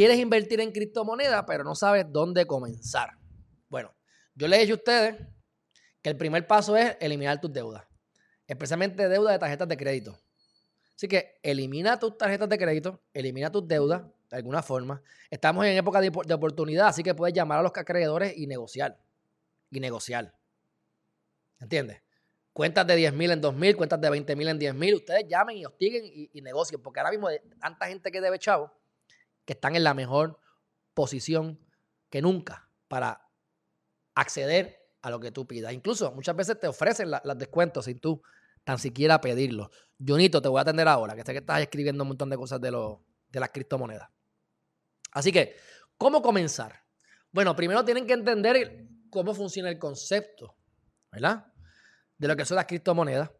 quieres invertir en criptomonedas, pero no sabes dónde comenzar. Bueno, yo les he dicho a ustedes que el primer paso es eliminar tus deudas, especialmente deudas de tarjetas de crédito. Así que elimina tus tarjetas de crédito, elimina tus deudas de alguna forma. Estamos en época de, de oportunidad, así que puedes llamar a los acreedores y negociar. Y negociar. ¿Entiendes? Cuentas de 10 mil en 2 mil, cuentas de 20 mil en 10 mil. Ustedes llamen y hostiguen y, y negocien, porque ahora mismo hay tanta gente que debe chavo están en la mejor posición que nunca para acceder a lo que tú pidas. Incluso muchas veces te ofrecen los descuentos sin tú tan siquiera pedirlo. Junito, te voy a atender ahora, que sé que estás escribiendo un montón de cosas de, lo, de las criptomonedas. Así que, ¿cómo comenzar? Bueno, primero tienen que entender cómo funciona el concepto, ¿verdad? De lo que son las criptomonedas.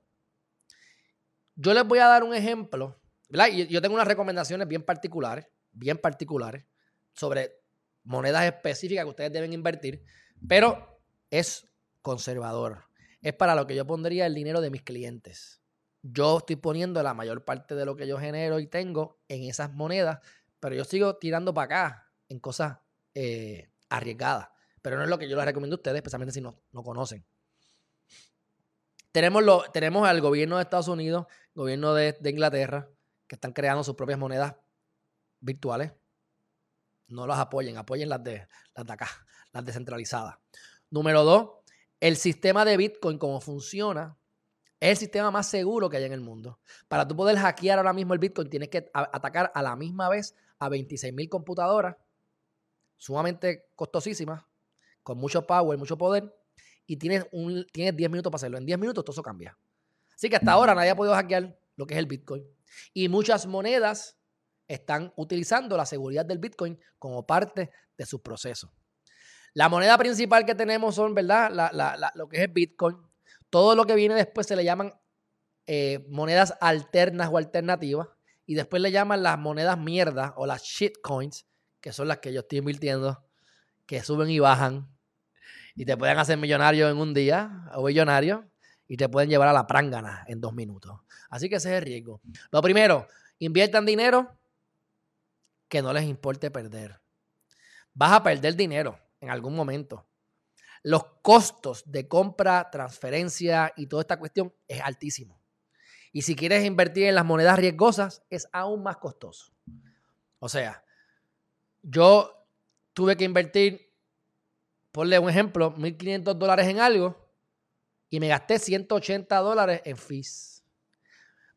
Yo les voy a dar un ejemplo, ¿verdad? Y yo tengo unas recomendaciones bien particulares, bien particulares, sobre monedas específicas que ustedes deben invertir, pero es conservador. Es para lo que yo pondría el dinero de mis clientes. Yo estoy poniendo la mayor parte de lo que yo genero y tengo en esas monedas, pero yo sigo tirando para acá en cosas eh, arriesgadas. Pero no es lo que yo les recomiendo a ustedes, especialmente si no, no conocen. Tenemos, lo, tenemos al gobierno de Estados Unidos, gobierno de, de Inglaterra, que están creando sus propias monedas virtuales. No las apoyen, apoyen las de, las de acá, las descentralizadas. Número dos, el sistema de Bitcoin, como funciona, es el sistema más seguro que hay en el mundo. Para tú poder hackear ahora mismo el Bitcoin, tienes que atacar a la misma vez a 26 mil computadoras, sumamente costosísimas, con mucho power, mucho poder, y tienes, un, tienes 10 minutos para hacerlo. En 10 minutos todo eso cambia. Así que hasta ahora nadie ha podido hackear lo que es el Bitcoin. Y muchas monedas están utilizando la seguridad del Bitcoin como parte de su proceso. La moneda principal que tenemos son, ¿verdad? Lo que es Bitcoin. Todo lo que viene después se le llaman eh, monedas alternas o alternativas. Y después le llaman las monedas mierda o las shitcoins, que son las que yo estoy invirtiendo, que suben y bajan. Y te pueden hacer millonario en un día o millonario. Y te pueden llevar a la prángana en dos minutos. Así que ese es el riesgo. Lo primero, inviertan dinero que no les importe perder. Vas a perder dinero en algún momento. Los costos de compra, transferencia y toda esta cuestión es altísimo. Y si quieres invertir en las monedas riesgosas, es aún más costoso. O sea, yo tuve que invertir, ponle un ejemplo, 1.500 dólares en algo y me gasté 180 dólares en fees.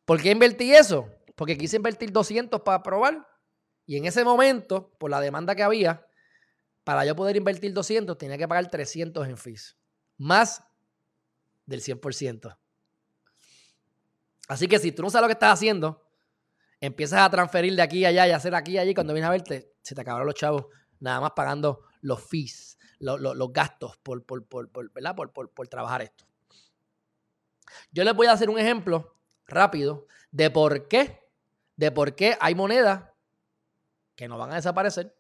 ¿Por qué invertí eso? Porque quise invertir 200 para probar y en ese momento, por la demanda que había, para yo poder invertir 200, tenía que pagar 300 en fees. Más del 100%. Así que si tú no sabes lo que estás haciendo, empiezas a transferir de aquí a allá y hacer aquí y allí, cuando vienes a verte, se te acabaron los chavos, nada más pagando los fees, los, los, gastos por, por, por, ¿verdad? Por trabajar esto. Yo les voy a hacer un ejemplo rápido de por qué, de por qué hay monedas que no van a desaparecer.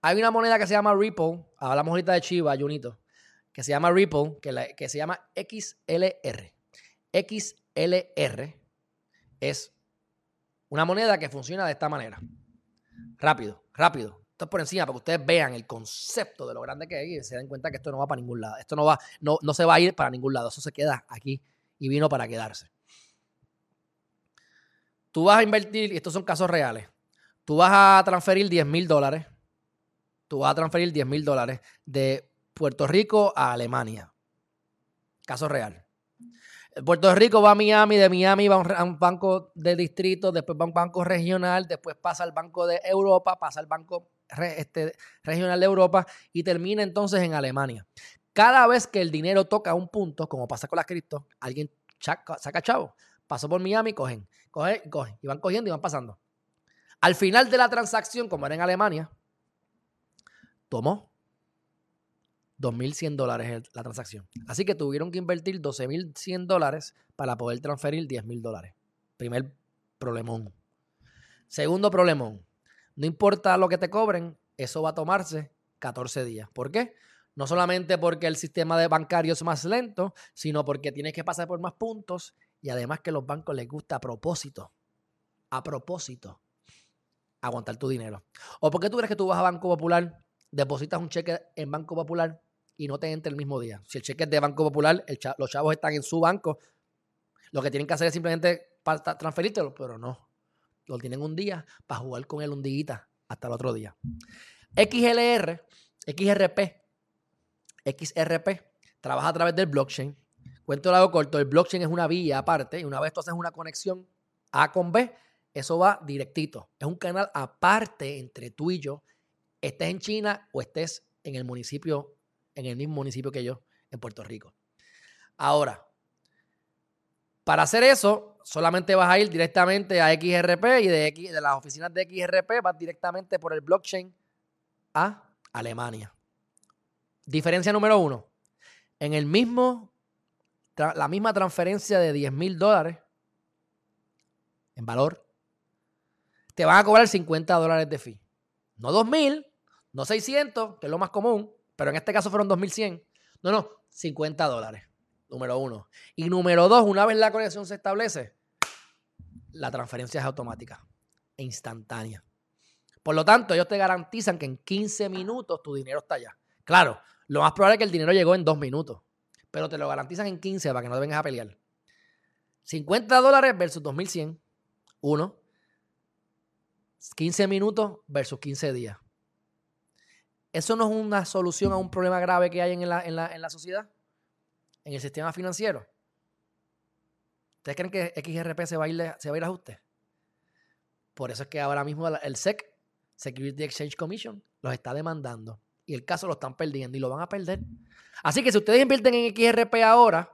Hay una moneda que se llama Ripple, hablamos ahorita de Chiva, Junito, que se llama Ripple, que, que se llama XLR. XLR es una moneda que funciona de esta manera. Rápido, rápido. Esto es por encima para que ustedes vean el concepto de lo grande que es y se den cuenta que esto no va para ningún lado. Esto no va, no, no se va a ir para ningún lado. Eso se queda aquí y vino para quedarse. Tú vas a invertir, y estos son casos reales, tú vas a transferir 10 mil dólares, tú vas a transferir 10 mil dólares de Puerto Rico a Alemania. Caso real. Puerto Rico va a Miami, de Miami va a un banco de distrito, después va a un banco regional, después pasa al banco de Europa, pasa al banco este, regional de Europa y termina entonces en Alemania. Cada vez que el dinero toca un punto, como pasa con las cripto, alguien saca, saca chavo, pasó por Miami, cogen, cogen, cogen, y van cogiendo y van pasando. Al final de la transacción, como era en Alemania, tomó 2.100 dólares la transacción. Así que tuvieron que invertir 12.100 dólares para poder transferir 10.000 dólares. Primer problemón. Segundo problemón. No importa lo que te cobren, eso va a tomarse 14 días. ¿Por qué? No solamente porque el sistema de bancario es más lento, sino porque tienes que pasar por más puntos y además que los bancos les gusta a propósito. A propósito aguantar tu dinero. ¿O por qué tú crees que tú vas a Banco Popular, depositas un cheque en Banco Popular y no te entra el mismo día? Si el cheque es de Banco Popular, los chavos están en su banco, lo que tienen que hacer es simplemente transferírtelo, pero no. Lo tienen un día para jugar con él un día hasta el otro día. XLR, XRP, XRP, trabaja a través del blockchain. Cuento lado corto, el blockchain es una vía aparte y una vez tú haces una conexión A con B, eso va directito. Es un canal aparte entre tú y yo, estés en China o estés en el municipio, en el mismo municipio que yo, en Puerto Rico. Ahora, para hacer eso, solamente vas a ir directamente a XRP y de, las oficinas de XRP vas directamente por el blockchain a Alemania. Diferencia número uno. En el mismo, la misma transferencia de 10 mil dólares en valor, te van a cobrar 50 dólares de fee. No 2 mil, no 600, que es lo más común, pero en este caso fueron 2100. No, no, 50 dólares. Número uno. Y número dos, una vez la conexión se establece, la transferencia es automática e instantánea. Por lo tanto, ellos te garantizan que en 15 minutos tu dinero está allá. Claro, lo más probable es que el dinero llegó en dos minutos, pero te lo garantizan en 15 para que no te vengas a pelear. 50 dólares versus 2100. Uno. 15 minutos versus 15 días. ¿Eso no es una solución a un problema grave que hay en la, en la sociedad? en el sistema financiero. ¿Ustedes creen que XRP se va a ir, se va a, ir ajuste? Por eso es que ahora mismo el SEC, Security Exchange Commission, los está demandando. Y el caso lo están perdiendo y lo van a perder. Así que si ustedes invierten en XRP ahora,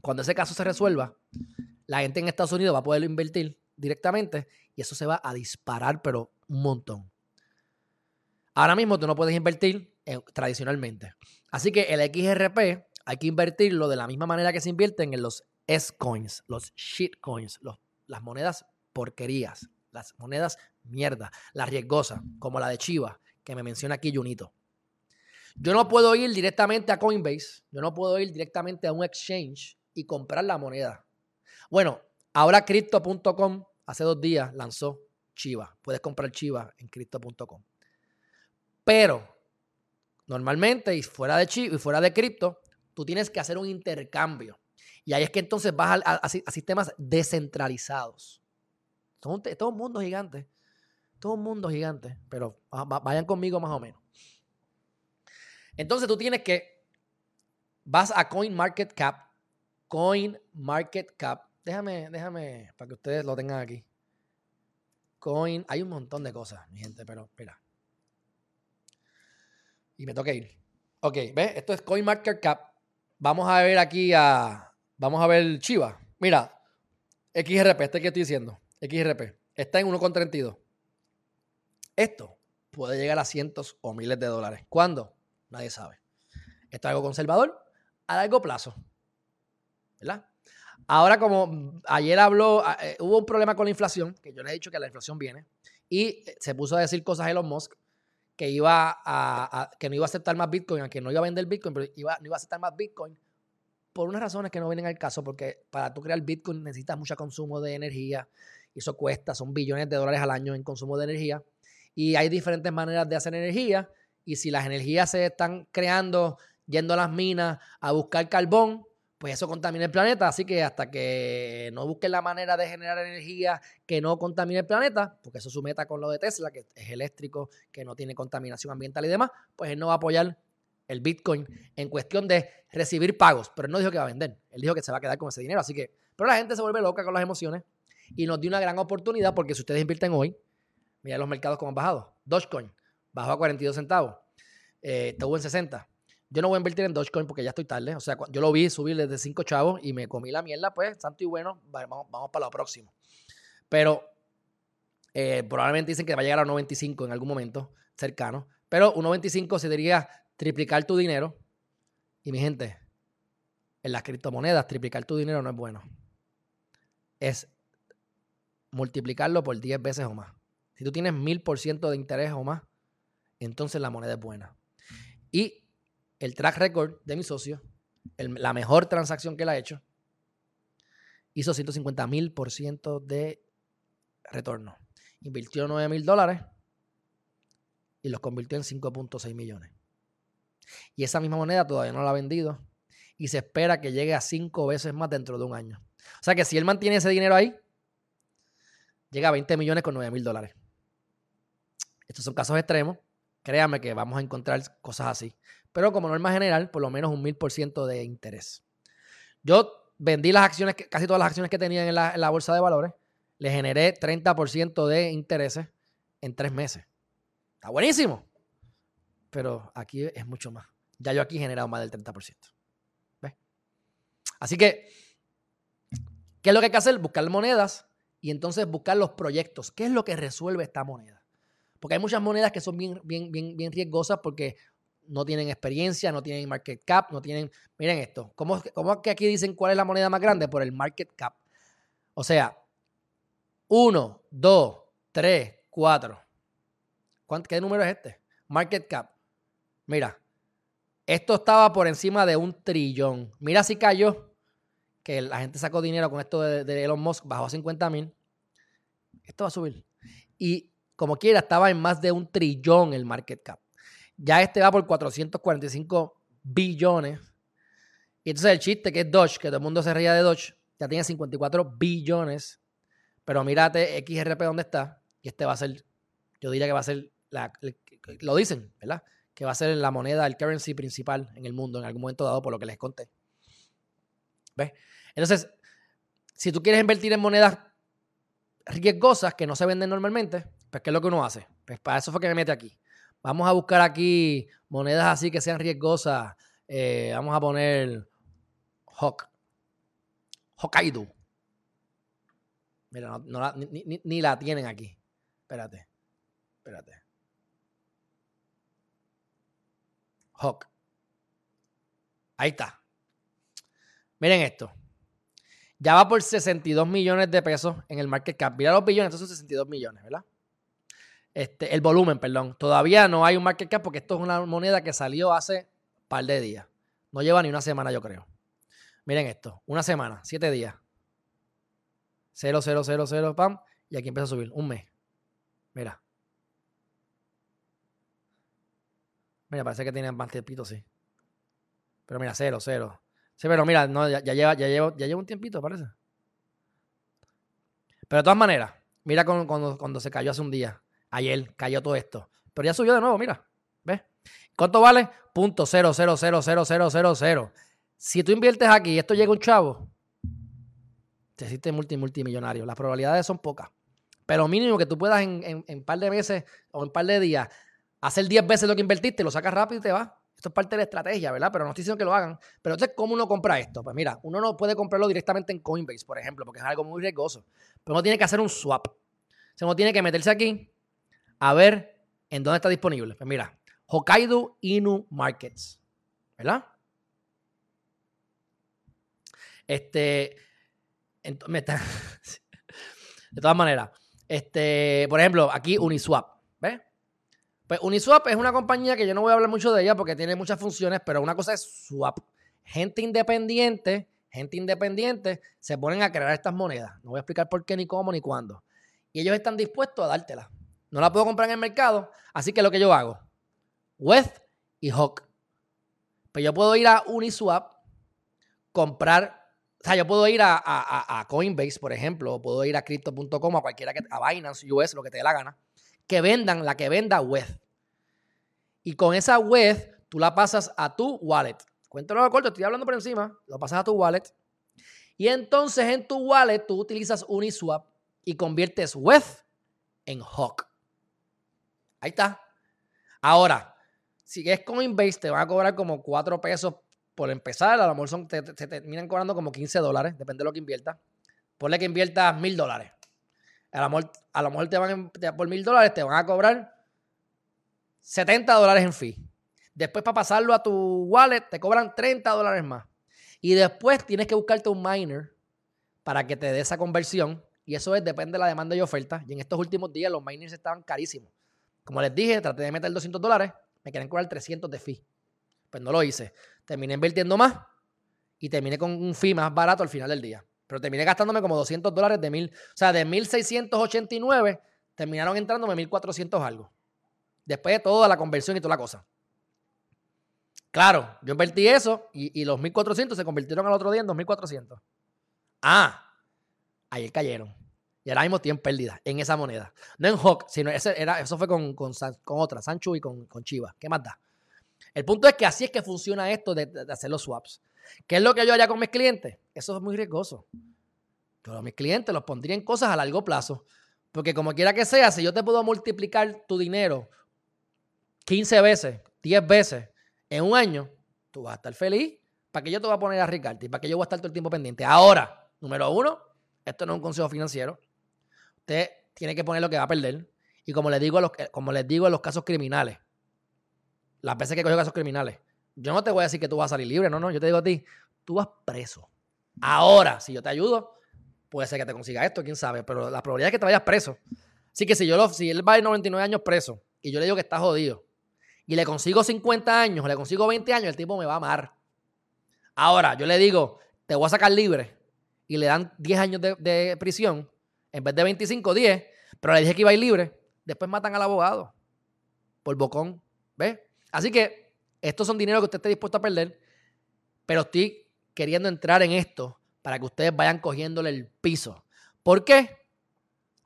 cuando ese caso se resuelva, la gente en Estados Unidos va a poder invertir directamente y eso se va a disparar, pero un montón. Ahora mismo tú no puedes invertir tradicionalmente. Así que el XRP hay que invertirlo de la misma manera que se invierten en los S-coins, los shitcoins, las monedas porquerías, las monedas mierda, las riesgosas, como la de Chiva, que me menciona aquí Junito. Yo no puedo ir directamente a Coinbase, yo no puedo ir directamente a un exchange y comprar la moneda. Bueno, ahora Crypto.com hace dos días lanzó Chiva. Puedes comprar Chiva en Crypto.com. Pero Normalmente, y fuera de chip y fuera de cripto, tú tienes que hacer un intercambio. Y ahí es que entonces vas a, sistemas descentralizados. Todo, todo un mundo gigante. Todo un mundo gigante. Pero vayan conmigo más o menos. Entonces tú tienes que. Vas a CoinMarketCap. CoinMarketCap. Déjame, déjame, para que ustedes lo tengan aquí. Coin. Hay un montón de cosas, mi gente, pero espera. Y me toca ir. Ok, ¿ves? Esto es CoinMarketCap. Vamos a ver aquí a. Vamos a ver Chiva. Mira, XRP, este que estoy diciendo. XRP. Está en 1,32. Esto puede llegar a cientos o miles de dólares. ¿Cuándo? Nadie sabe. Esto es algo conservador a largo plazo. ¿Verdad? Ahora, como ayer habló, eh, hubo un problema con la inflación, que yo le he dicho que la inflación viene, y se puso a decir cosas a Elon Musk que iba a, que no iba a aceptar más Bitcoin, que no iba a vender Bitcoin, pero iba, no iba a aceptar más Bitcoin por unas razones que no vienen al caso, porque para tú crear Bitcoin necesitas mucho consumo de energía y eso cuesta, son billones de dólares al año en consumo de energía y hay diferentes maneras de hacer energía y si las energías se están creando yendo a las minas a buscar carbón, pues eso contamina el planeta. Así que hasta que no busquen la manera de generar energía que no contamine el planeta, porque eso es su meta con lo de Tesla, que es eléctrico, que no tiene contaminación ambiental y demás, pues él no va a apoyar el Bitcoin en cuestión de recibir pagos. Pero él no dijo que va a vender, él dijo que se va a quedar con ese dinero. Así que, pero la gente se vuelve loca con las emociones y nos dio una gran oportunidad porque si ustedes invierten hoy, mira los mercados como han bajado. Dogecoin bajó a 42 centavos, eh, estuvo en 60 yo no voy a invertir en Dogecoin porque ya estoy tarde. O sea, yo lo vi subir desde 5 chavos y me comí la mierda, pues, santo y bueno, vamos, para lo próximo. Pero eh, probablemente dicen que va a llegar a 95 en algún momento cercano. Pero 1.25 se diría triplicar tu dinero. Y mi gente, en las criptomonedas, triplicar tu dinero no es bueno. Es multiplicarlo por 10 veces o más. Si tú tienes 1000% de interés o más, entonces la moneda es buena. Y el track record de mi socio, la mejor transacción que él ha hecho, hizo 150 mil por ciento de retorno. invirtió 9 mil dólares y los convirtió en 5.6 millones. Y esa misma moneda todavía no la ha vendido y se espera que llegue a 5 veces más dentro de un año. O sea que si él mantiene ese dinero ahí, llega a 20 millones con 9 mil dólares. Estos son casos extremos. Créame que vamos a encontrar cosas así. Pero como norma general, por lo menos un mil por ciento de interés. Yo vendí las acciones, casi todas las acciones que tenía en la, en la bolsa de valores. Le generé 30% de intereses en tres meses. Está buenísimo. Pero aquí es mucho más. Ya yo aquí he generado más del 30%. ¿Ves? Así que, ¿qué es lo que hay que hacer? Buscar monedas y entonces buscar los proyectos. ¿Qué es lo que resuelve esta moneda? Porque hay muchas monedas que son bien, bien, bien, bien riesgosas porque no tienen experiencia, no tienen market cap, no tienen... Miren esto, ¿cómo, ¿cómo es que aquí dicen cuál es la moneda más grande? Por el market cap. O sea, 1, 2, 3, 4. ¿Qué número es este? Market cap. Mira, esto estaba por encima de un trillón. Mira si cayó, que la gente sacó dinero con esto de, Elon Musk, bajó a 50 mil. Esto va a subir. Y como quiera, estaba en más de un trillón el market cap. Ya este va por 445 billones. Y entonces el chiste que es Dodge, que todo el mundo se reía de Dodge, ya tiene 54 billones. Pero mírate XRP dónde está. Y este va a ser, yo diría que va a ser, la, lo dicen, ¿verdad? Que va a ser la moneda, el currency principal en el mundo en algún momento dado, por lo que les conté. ¿Ves? Entonces, si tú quieres invertir en monedas riesgosas que no se venden normalmente, pues ¿qué es lo que uno hace? Pues para eso fue que me mete aquí. Vamos a buscar aquí monedas así que sean riesgosas. Eh, vamos a poner Hok. Hokkaido. Mira, no, ni, la tienen aquí. Espérate. Espérate. Hawk. Ahí está. Miren esto. Ya va por 62 millones de pesos en el market cap. Mira los billones, estos son 62 millones, ¿verdad? Este, el volumen, perdón. Todavía no hay un market cap porque esto es una moneda que salió hace par de días. No lleva ni una semana, yo creo. Miren esto. Una semana, siete días. 0, 0, 0, 0, pam. Y aquí empieza a subir. Un mes. Mira. Mira, parece que tiene más tiempito, sí. Pero mira, 0, 0. Sí, pero mira, no, ya, lleva, ya, lleva, ya lleva un tiempito, parece. Pero de todas maneras, mira cuando, cuando se cayó hace un día. Ayer cayó todo esto. Pero ya subió de nuevo, mira. ¿Ves? ¿Cuánto vale? Punto cero, cero, cero, cero, cero, cero, cero. Si tú inviertes aquí y esto llega un chavo, te hiciste multi, multimillonario. Las probabilidades son pocas. Pero mínimo que tú puedas en, un par de meses o en un par de días hacer 10 veces lo que invertiste, lo sacas rápido y te vas. Esto es parte de la estrategia, ¿verdad? Pero no estoy diciendo que lo hagan. Pero entonces, ¿cómo uno compra esto? Pues mira, uno no puede comprarlo directamente en Coinbase, por ejemplo, porque es algo muy riesgoso. Pero uno tiene que hacer un swap. O sea, uno tiene que meterse aquí a ver en dónde está disponible. Pues mira, Hokkaido Inu Markets, ¿verdad? Este, de todas maneras, este, por ejemplo, aquí Uniswap, ¿ves? Pues Uniswap es una compañía que yo no voy a hablar mucho de ella porque tiene muchas funciones, pero una cosa es swap. Gente independiente, gente independiente se ponen a crear estas monedas. No voy a explicar por qué, ni cómo, ni cuándo. Y ellos están dispuestos a dártelas. No la puedo comprar en el mercado, así que lo que yo hago, Weth y Hawk. Pues yo puedo ir a Uniswap, comprar o sea, yo puedo ir a, Coinbase, por ejemplo, o puedo ir a crypto.com, a cualquiera que, a Binance US, lo que te dé la gana, que vendan la que venda web. Y con esa web, tú la pasas a tu wallet. Cuéntalo de corto, estoy hablando por encima, lo pasas a tu wallet. Y entonces en tu wallet tú utilizas Uniswap y conviertes web en Hawk. Ahí está. Ahora, si es Coinbase, te van a cobrar como 4 pesos por empezar, a lo mejor son, te, terminan cobrando como 15 dólares, depende de lo que inviertas. Ponle que inviertas mil dólares. A lo mejor, te van, por mil dólares te van a cobrar 70 dólares en fee. Después para pasarlo a tu wallet te cobran 30 dólares más. Y después tienes que buscarte un miner para que te dé esa conversión. Y eso es, depende de la demanda y oferta. Y en estos últimos días los miners estaban carísimos. Como les dije, traté de meter 200 dólares, me quieren cobrar 300 de fee. Pues no lo hice. Terminé invirtiendo más y terminé con un fee más barato al final del día. Pero terminé gastándome como 200 dólares de mil, o sea, de 1689 terminaron entrándome 1.400 algo. Después de toda la conversión y toda la cosa. Claro, yo invertí eso y, los 1.400 se convirtieron al otro día en 2.400. Ah, ahí cayeron. Y ahora mismo tienen pérdida en esa moneda. No en Hawk, sino ese era, eso fue con, con, otra, Sancho y con, con Chivas. ¿Qué más da? El punto es que así es que funciona esto de, hacer los swaps. ¿Qué es lo que yo haría con mis clientes? Eso es muy riesgoso. Yo a mis clientes los pondría en cosas a largo plazo. Porque como quiera que sea, si yo te puedo multiplicar tu dinero 15 veces, 10 veces en un año, tú vas a estar feliz. ¿Para que yo te voy a poner a? ¿Y para que yo voy a estar todo el tiempo pendiente? Ahora, número uno, esto no es un consejo financiero. Usted tiene que poner lo que va a perder. Y como les digo a los, como les digo a los casos criminales, las veces que cojo casos criminales, yo no te voy a decir que tú vas a salir libre, no, no, yo te digo a ti, tú vas preso. Ahora, si yo te ayudo, puede ser que te consiga esto, quién sabe, pero la probabilidad es que te vayas preso. Así que si yo lo, si él va a 99 años preso y yo le digo que está jodido y le consigo 50 años, le consigo 20 años, el tipo me va a amar. Ahora, yo le digo, te voy a sacar libre y le dan 10 años de prisión, en vez de 25, 10, pero le dije que iba a ir libre, después matan al abogado por bocón, ¿ves? Así que estos son dinero que usted esté dispuesto a perder, pero estoy queriendo entrar en esto para que ustedes vayan cogiéndole el piso. ¿Por qué?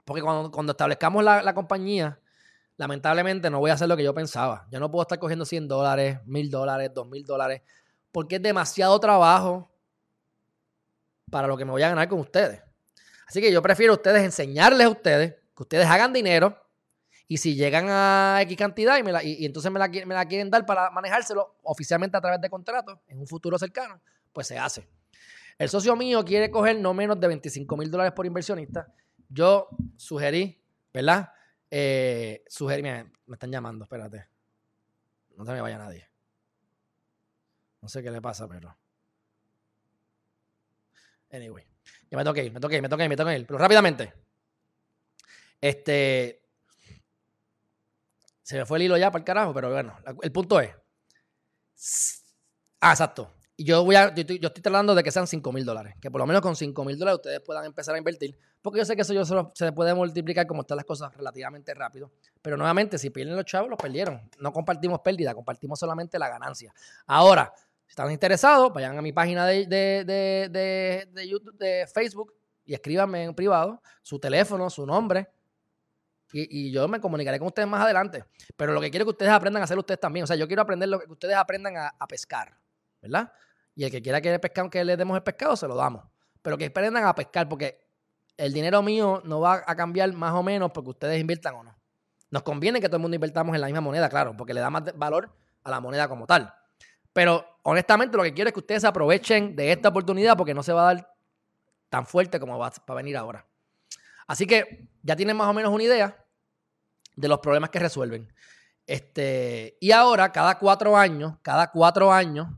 Porque cuando, establezcamos la, compañía, lamentablemente no voy a hacer lo que yo pensaba. Yo no puedo estar cogiendo 100 dólares, 1000 dólares, 2000 dólares, porque es demasiado trabajo para lo que me voy a ganar con ustedes. Así que yo prefiero ustedes enseñarles a ustedes que ustedes hagan dinero y si llegan a X cantidad y, me la, y, entonces me la, me la, quieren dar para manejárselo oficialmente a través de contrato en un futuro cercano, pues se hace. El socio mío quiere coger no menos de 25 mil dólares por inversionista. Yo sugerí, ¿verdad? Eh, sugerí, me están llamando, espérate. No se me vaya nadie. No sé qué le pasa, pero. Anyway. Ya me toqué me toqué me toqué me toqué. Pero rápidamente. Este. Se me fue el hilo ya para el carajo, pero bueno, el punto es. Ah, exacto. Y yo voy a, yo estoy, tratando de que sean 5 mil dólares. Que por lo menos con 5 mil dólares ustedes puedan empezar a invertir. Porque yo sé que eso yo se puede multiplicar como están las cosas relativamente rápido. Pero nuevamente, si pierden los chavos, los perdieron. No compartimos pérdida, compartimos solamente la ganancia. Ahora, si están interesados, vayan a mi página de, de, de YouTube, de Facebook y escríbanme en privado su teléfono, su nombre y, yo me comunicaré con ustedes más adelante. Pero lo que quiero es que ustedes aprendan a hacer ustedes también. O sea, yo quiero aprender lo que ustedes aprendan a, pescar, ¿verdad? Y el que quiera que pescar, que le demos el pescado, se lo damos. Pero que aprendan a pescar, porque el dinero mío no va a cambiar más o menos porque ustedes inviertan o no. Nos conviene que todo el mundo invirtamos en la misma moneda, claro, porque le da más valor a la moneda como tal. Pero honestamente lo que quiero es que ustedes aprovechen de esta oportunidad porque no se va a dar tan fuerte como va a venir ahora. Así que ya tienen más o menos una idea de los problemas que resuelven. Este, y ahora, cada cuatro años, cada cuatro años,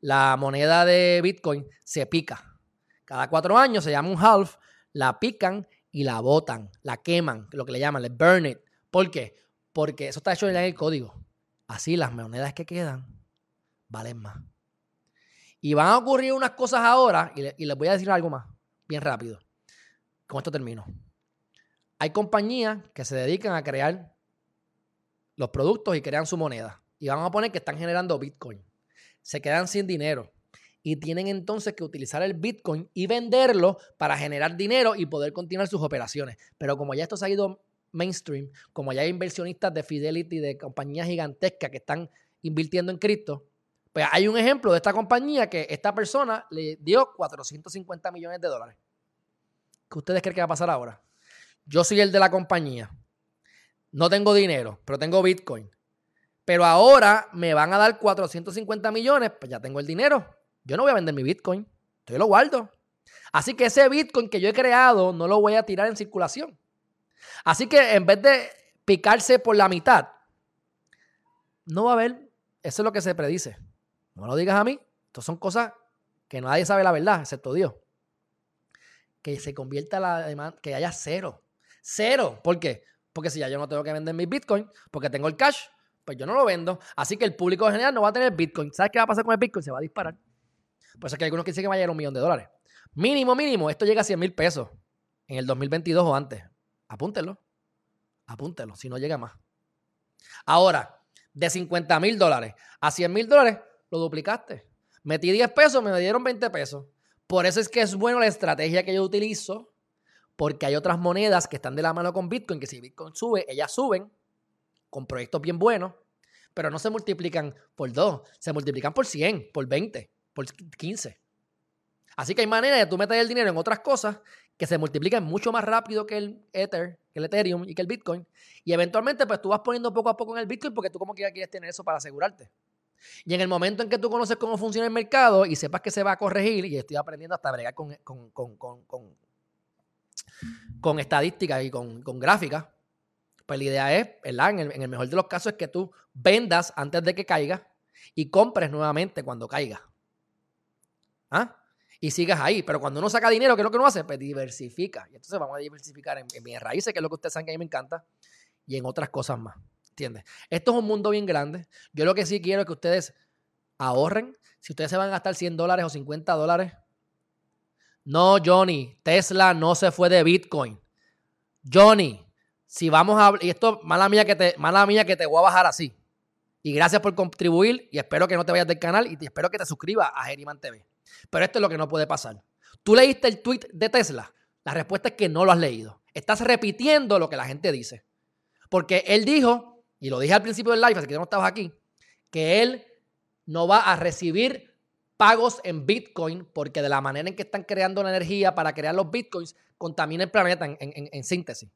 la moneda de Bitcoin se pica. Cada cuatro años se llama un half, la pican y la botan, la queman, lo que le llaman, le burn it. ¿Por qué? Porque eso está hecho en el código. Así las monedas que quedan valen más. Y van a ocurrir unas cosas ahora, y, les voy a decir algo más, bien rápido. Con esto termino. Hay compañías que se dedican a crear los productos y crean su moneda. Y van a poner que están generando Bitcoin. Se quedan sin dinero. Y tienen entonces que utilizar el Bitcoin y venderlo para generar dinero y poder continuar sus operaciones. Pero como ya esto se ha ido mainstream, como ya hay inversionistas de Fidelity, de compañías gigantescas que están invirtiendo en cripto, pues hay un ejemplo de esta compañía que esta persona le dio 450 millones de dólares. ¿Qué ustedes creen que va a pasar ahora? yo soy el de la compañía, no tengo dinero, pero tengo Bitcoin. Pero ahora me van a dar 450 millones, pues ya tengo el dinero. Yo no voy a vender mi Bitcoin, yo lo guardo. Así que ese Bitcoin que yo he creado no lo voy a tirar en circulación. Así que en vez de picarse por la mitad, no va a haber, eso es lo que se predice. No lo digas a mí, esto son cosas que nadie sabe la verdad, excepto Dios. Que se convierta la demanda, que haya cero. Cero. ¿Por qué? Porque si ya yo no tengo que vender mi Bitcoin, porque tengo el cash, pues yo no lo vendo. Así que el público en general no va a tener Bitcoin. ¿Sabes qué va a pasar con el Bitcoin? Se va a disparar. Por eso es que algunos dicen que va a llegar un millón de dólares. Mínimo, mínimo, esto llega a 100 mil pesos en el 2022 o antes. Apúntenlo. Apúntelo, si no llega más. Ahora, de 50 mil dólares a 100 mil dólares, duplicaste. Metí 10 pesos, me dieron 20 pesos. Por eso es que es bueno la estrategia que yo utilizo, porque hay otras monedas que están de la mano con Bitcoin, que si Bitcoin sube, ellas suben con proyectos bien buenos, pero no se multiplican por 2, se multiplican por 100, por 20, por 15. Así que hay maneras de tú meter el dinero en otras cosas que se multiplican mucho más rápido que el Ether, que el Ethereum y que el Bitcoin. Y eventualmente, pues tú vas poniendo poco a poco en el Bitcoin porque tú como que quieres tener eso para asegurarte. Y en el momento en que tú conoces cómo funciona el mercado y sepas que se va a corregir, y estoy aprendiendo hasta bregar con, con, con, con, con estadísticas y con, gráficas, pues la idea es. En el, en el mejor de los casos es que tú vendas antes de que caiga y compres nuevamente cuando caiga. ¿Ah? y sigas ahí. Pero cuando uno saca dinero, ¿qué es lo que uno hace? Pues diversifica. Y entonces vamos a diversificar en, en raíces, que es lo que ustedes saben que a mí me encanta, y en otras cosas más. ¿Entiendes? Esto es un mundo bien grande. Yo lo que sí quiero es que ustedes ahorren. Si ustedes se van a gastar 100 dólares o 50 dólares. No, Johnny, Tesla no se fue de Bitcoin. Johnny, si vamos a... Y esto, mala mía que te, mala mía que te voy a bajar así. Y gracias por contribuir y espero que no te vayas del canal y espero que te suscribas a Geriman TV. Pero esto es lo que no puede pasar. ¿Tú leíste el tweet de Tesla? La respuesta es que no lo has leído. Estás repitiendo lo que la gente dice. Porque él dijo, y lo dije al principio del live, así que no estabas aquí, que él no va a recibir pagos en Bitcoin porque de la manera en que están creando la energía para crear los Bitcoins contamina el planeta en, síntesis.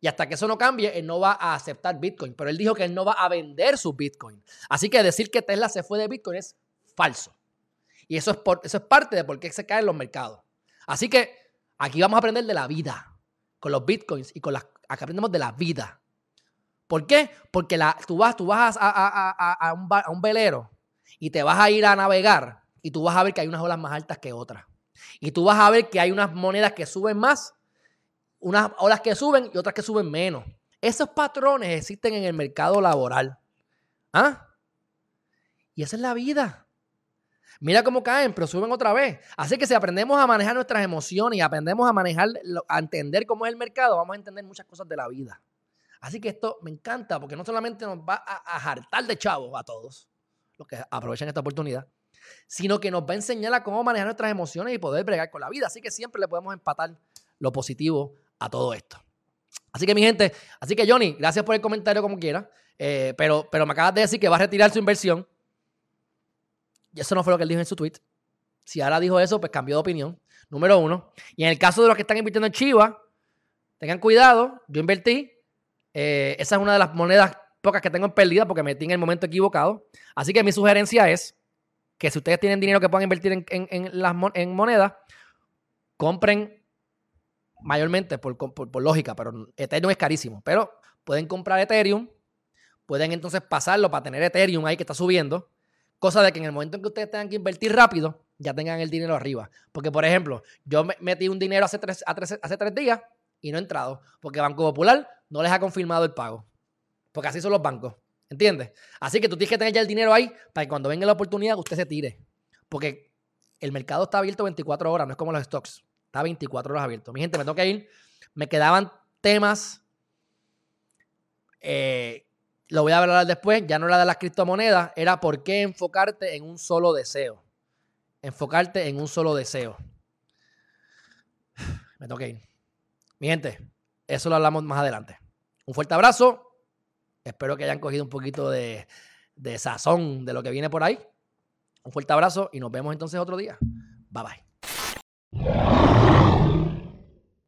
Y hasta que eso no cambie, él no va a aceptar Bitcoin. Pero él dijo que él no va a vender su Bitcoin. Así que decir que Tesla se fue de Bitcoin es falso. Y eso es, por, eso es parte de por qué se caen los mercados. Así que aquí vamos a aprender de la vida, con los bitcoins y con las... Aquí aprendemos de la vida. ¿Por qué? Porque la, tú vas, tú vas a, un, a un velero y te vas a ir a navegar y tú vas a ver que hay unas olas más altas que otras. Y tú vas a ver que hay unas monedas que suben más, unas olas que suben y otras que suben menos. Esos patrones existen en el mercado laboral. ¿Ah? Y esa es la vida. Mira cómo caen, pero suben otra vez. Así que si aprendemos a manejar nuestras emociones y aprendemos a manejar, a entender cómo es el mercado, vamos a entender muchas cosas de la vida. Así que esto me encanta porque no solamente nos va a, a hartar de chavos a todos, los que aprovechan esta oportunidad, sino que nos va a enseñar a cómo manejar nuestras emociones y poder bregar con la vida. Así que siempre le podemos empatar lo positivo a todo esto. Así que mi gente, así que Johnny, gracias por el comentario como quiera, eh, pero, pero me acabas de decir que va a retirar su inversión. Y eso no fue lo que él dijo en su tweet. Si ahora dijo eso, pues cambió de opinión. Número uno. Y en el caso de los que están invirtiendo en Chiva, tengan cuidado. Yo invertí. Eh, esa es una de las monedas pocas que tengo en pérdida porque metí en el momento equivocado. Así que mi sugerencia es que si ustedes tienen dinero que puedan invertir en, las, en monedas, compren mayormente por, por, lógica, pero Ethereum es carísimo. Pero pueden comprar Ethereum, pueden entonces pasarlo para tener Ethereum ahí que está subiendo Cosa de que en el momento en que ustedes tengan que invertir rápido, ya tengan el dinero arriba. Porque, por ejemplo, yo metí un dinero hace tres, hace tres días y no he entrado. Porque Banco Popular no les ha confirmado el pago. Porque así son los bancos. ¿Entiendes? Así que tú tienes que tener ya el dinero ahí para que cuando venga la oportunidad usted se tire. Porque el mercado está abierto 24 horas, no es como los stocks. Está 24 horas abierto. Mi gente, me tengo que ir. Me quedaban temas eh, lo voy a hablar después, ya no era de las criptomonedas, era por qué enfocarte en un solo deseo. Enfocarte en un solo deseo. Me toca ir. Mi gente, eso lo hablamos más adelante. Un fuerte abrazo. Espero que hayan cogido un poquito de, de sazón de lo que viene por ahí. Un fuerte abrazo y nos vemos entonces otro día. Bye bye.